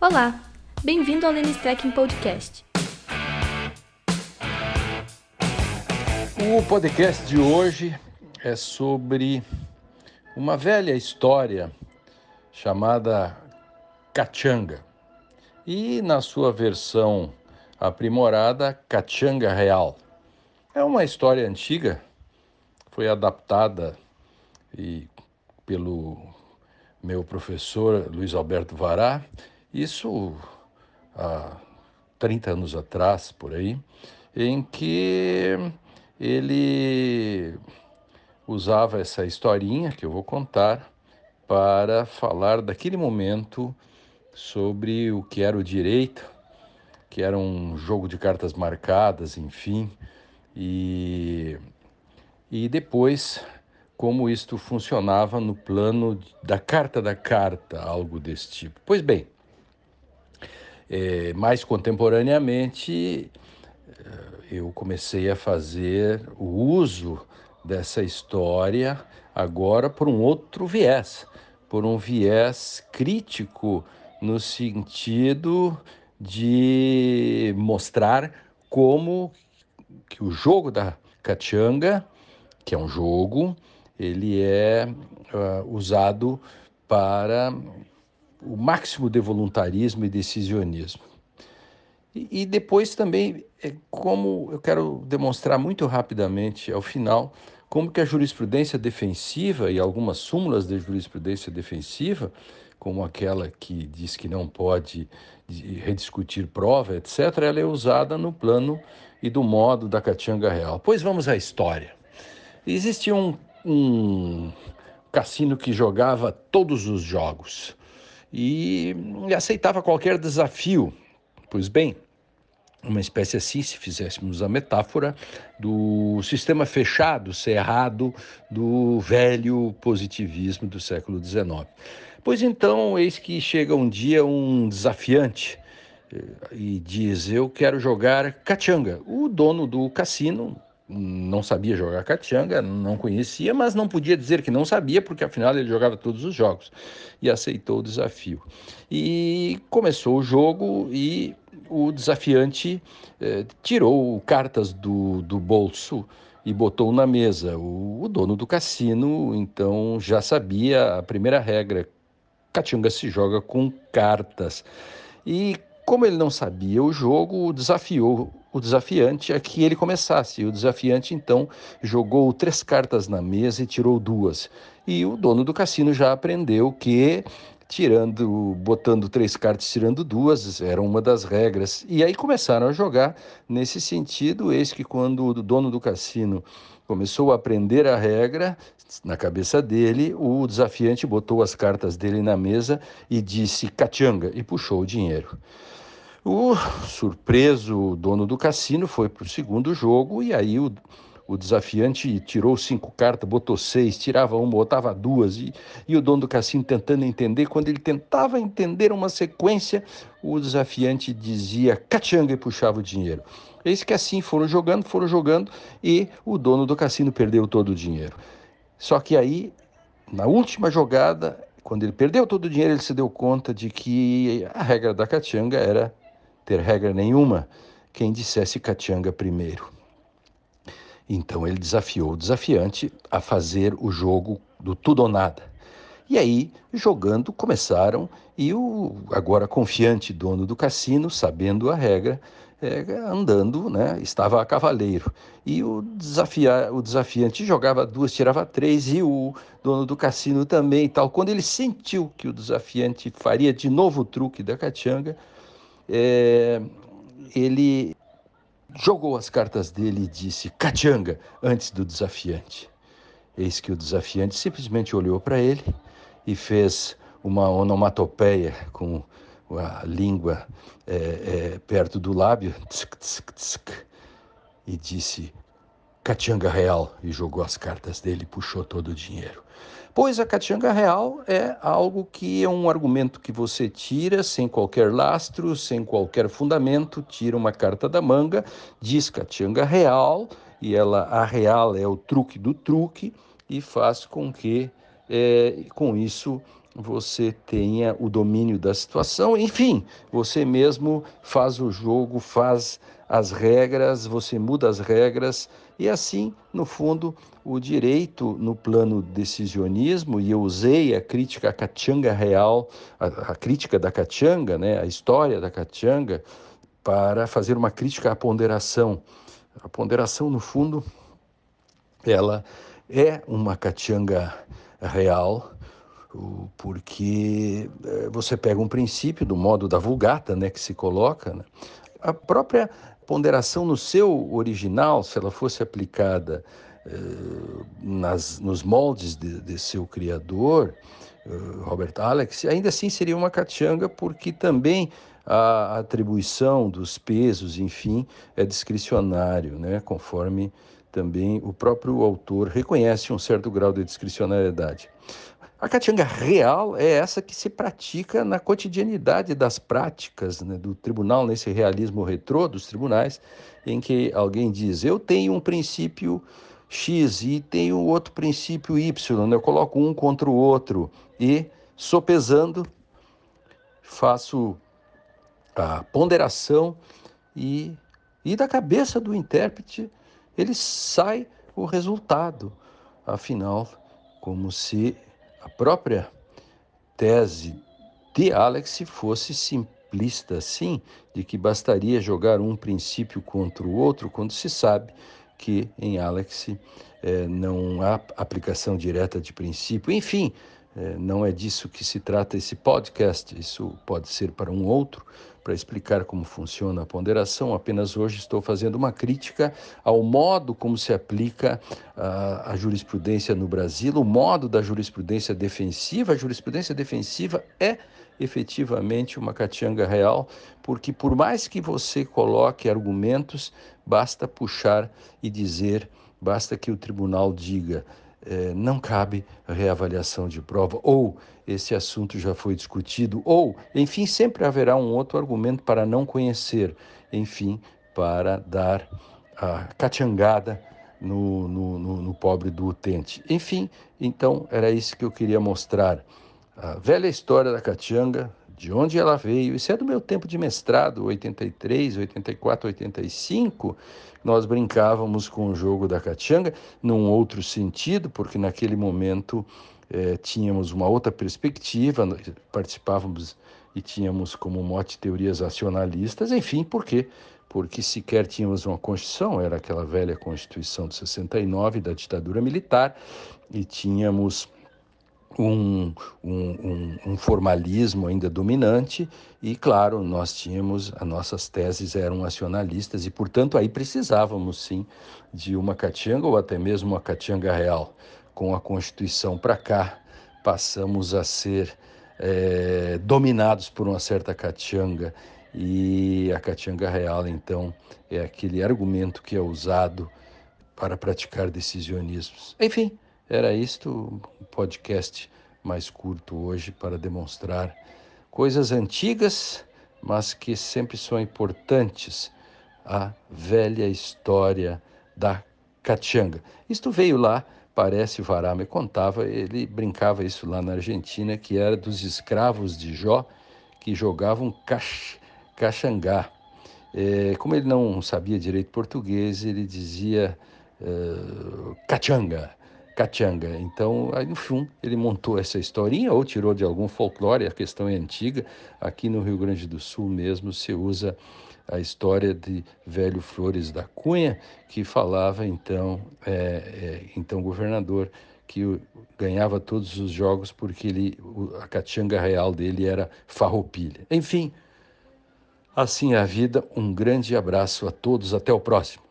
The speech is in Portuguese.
Olá, bem-vindo ao Lênis Trekking Podcast. O podcast de hoje é sobre uma velha história chamada Cachanga e, na sua versão aprimorada, Cachanga Real. É uma história antiga, foi adaptada e, pelo meu professor Luiz Alberto Vará, isso há 30 anos atrás, por aí, em que ele usava essa historinha que eu vou contar para falar daquele momento sobre o que era o direito, que era um jogo de cartas marcadas, enfim, e, e depois como isto funcionava no plano da carta da carta, algo desse tipo. Pois bem, é, mais contemporaneamente, é, eu comecei a fazer o uso dessa história agora por um outro viés, por um viés crítico no sentido de mostrar como que o jogo da Cachanga, que é um jogo, ele é uh, usado para o máximo de voluntarismo e decisionismo. E, e depois também, é como eu quero demonstrar muito rapidamente ao final, como que a jurisprudência defensiva e algumas súmulas de jurisprudência defensiva, como aquela que diz que não pode rediscutir prova, etc., ela é usada no plano e do modo da Catianga Real. Pois vamos à história. Existia um, um cassino que jogava todos os jogos e aceitava qualquer desafio. Pois bem, uma espécie assim, se fizéssemos a metáfora, do sistema fechado, cerrado do velho positivismo do século XIX. Pois então, eis que chega um dia um desafiante eh, e diz: Eu quero jogar cachanga. O dono do cassino não sabia jogar cachanga, não conhecia, mas não podia dizer que não sabia, porque afinal ele jogava todos os jogos e aceitou o desafio. E começou o jogo e o desafiante eh, tirou cartas do, do bolso e botou na mesa. O, o, dono do cassino então já sabia a primeira regra: cachanga se joga com cartas. E como ele não sabia o jogo, desafiou o desafiante a que ele começasse. O desafiante então jogou três cartas na mesa e tirou duas. E o dono do cassino já aprendeu que tirando, botando três cartas, tirando duas, era uma das regras. E aí começaram a jogar nesse sentido, eis que quando o dono do cassino começou a aprender a regra, na cabeça dele, o desafiante botou as cartas dele na mesa e disse cachanga e puxou o dinheiro. O surpreso dono do cassino foi para o segundo jogo e aí o, o desafiante tirou cinco cartas, botou seis, tirava uma, botava duas e, e o dono do cassino tentando entender. Quando ele tentava entender uma sequência, o desafiante dizia cachanga e puxava o dinheiro. Eis que assim foram jogando, foram jogando e o dono do cassino perdeu todo o dinheiro. Só que aí, na última jogada, quando ele perdeu todo o dinheiro, ele se deu conta de que a regra da cachanga era ter regra nenhuma quem dissesse Catianga primeiro. Então ele desafiou o desafiante a fazer o jogo do tudo ou nada. E aí, jogando, começaram, e o agora confiante dono do cassino, sabendo a regra, é, andando, né, estava a cavaleiro. E o, desafia, o desafiante jogava duas, tirava três, e o dono do cassino também e tal. Quando ele sentiu que o desafiante faria de novo o truque da catianga, é, ele jogou as cartas dele e disse Cachanga antes do desafiante. Eis que o desafiante simplesmente olhou para ele e fez uma onomatopeia com a língua é, é, perto do lábio tsk, tsk, tsk, e disse Cachanga Real e jogou as cartas dele e puxou todo o dinheiro. Pois a Cachanga Real é algo que é um argumento que você tira sem qualquer lastro, sem qualquer fundamento, tira uma carta da manga, diz Cachanga Real, e ela, a real é o truque do truque, e faz com que, é, com isso, você tenha o domínio da situação, enfim, você mesmo faz o jogo, faz as regras, você muda as regras e assim, no fundo, o direito no plano decisionismo, e eu usei a crítica à Catianga real, a, a crítica da Catianga, né, a história da Catianga, para fazer uma crítica à ponderação. A ponderação, no fundo, ela é uma Catianga real, porque eh, você pega um princípio do modo da vulgata, né, que se coloca, né? a própria ponderação no seu original, se ela fosse aplicada eh, nas, nos moldes de, de seu criador, eh, Robert Alex, ainda assim seria uma catianga, porque também a atribuição dos pesos, enfim, é discricionário, né, conforme também o próprio autor reconhece um certo grau de discricionariedade. A catianga real é essa que se pratica na cotidianidade das práticas né, do tribunal, nesse realismo retrô dos tribunais, em que alguém diz: Eu tenho um princípio X e tenho outro princípio Y, né, eu coloco um contra o outro e, sopesando, faço a ponderação e, e da cabeça do intérprete ele sai o resultado. Afinal, como se a própria tese de Alex fosse simplista assim, de que bastaria jogar um princípio contra o outro, quando se sabe que em Alex é, não há aplicação direta de princípio. Enfim, não é disso que se trata esse podcast, isso pode ser para um outro, para explicar como funciona a ponderação. Apenas hoje estou fazendo uma crítica ao modo como se aplica a, a jurisprudência no Brasil, o modo da jurisprudência defensiva. A jurisprudência defensiva é efetivamente uma catianga real, porque por mais que você coloque argumentos, basta puxar e dizer, basta que o tribunal diga é, não cabe reavaliação de prova, ou esse assunto já foi discutido, ou, enfim, sempre haverá um outro argumento para não conhecer, enfim, para dar a catiangada no, no, no, no pobre do utente. Enfim, então era isso que eu queria mostrar. A velha história da catianga, de onde ela veio. Isso é do meu tempo de mestrado, 83, 84, 85. Nós brincávamos com o jogo da catianga num outro sentido, porque naquele momento eh, tínhamos uma outra perspectiva, participávamos e tínhamos como mote teorias acionalistas, enfim, por quê? Porque sequer tínhamos uma Constituição, era aquela velha Constituição de 69 da ditadura militar, e tínhamos um, um, um, formalismo ainda dominante e, claro, nós tínhamos, as nossas teses eram nacionalistas e, portanto, aí precisávamos, sim, de uma catianga ou até mesmo uma catianga real. Com a Constituição para cá, passamos a ser é, dominados por uma certa catianga e a catianga real, então, é aquele argumento que é usado para praticar decisionismos. Enfim, era isto, um podcast mais curto hoje para demonstrar coisas antigas, mas que sempre são importantes. A velha história da Catianga. Isto veio lá, parece Vará me contava, ele brincava isso lá na Argentina, que era dos escravos de Jó que jogavam caxangá. É, como ele não sabia direito português, ele dizia uh, cachanga. Catianga. Então, aí, no fim, ele montou essa historinha ou tirou de algum folclore, a questão é antiga. Aqui no Rio Grande do Sul mesmo se usa a história de Velho Flores da Cunha, que falava então, é, é, então governador, que ganhava todos os jogos porque ele, a catianga real dele era farroupilha. Enfim, assim é a vida. Um grande abraço a todos. Até o próximo.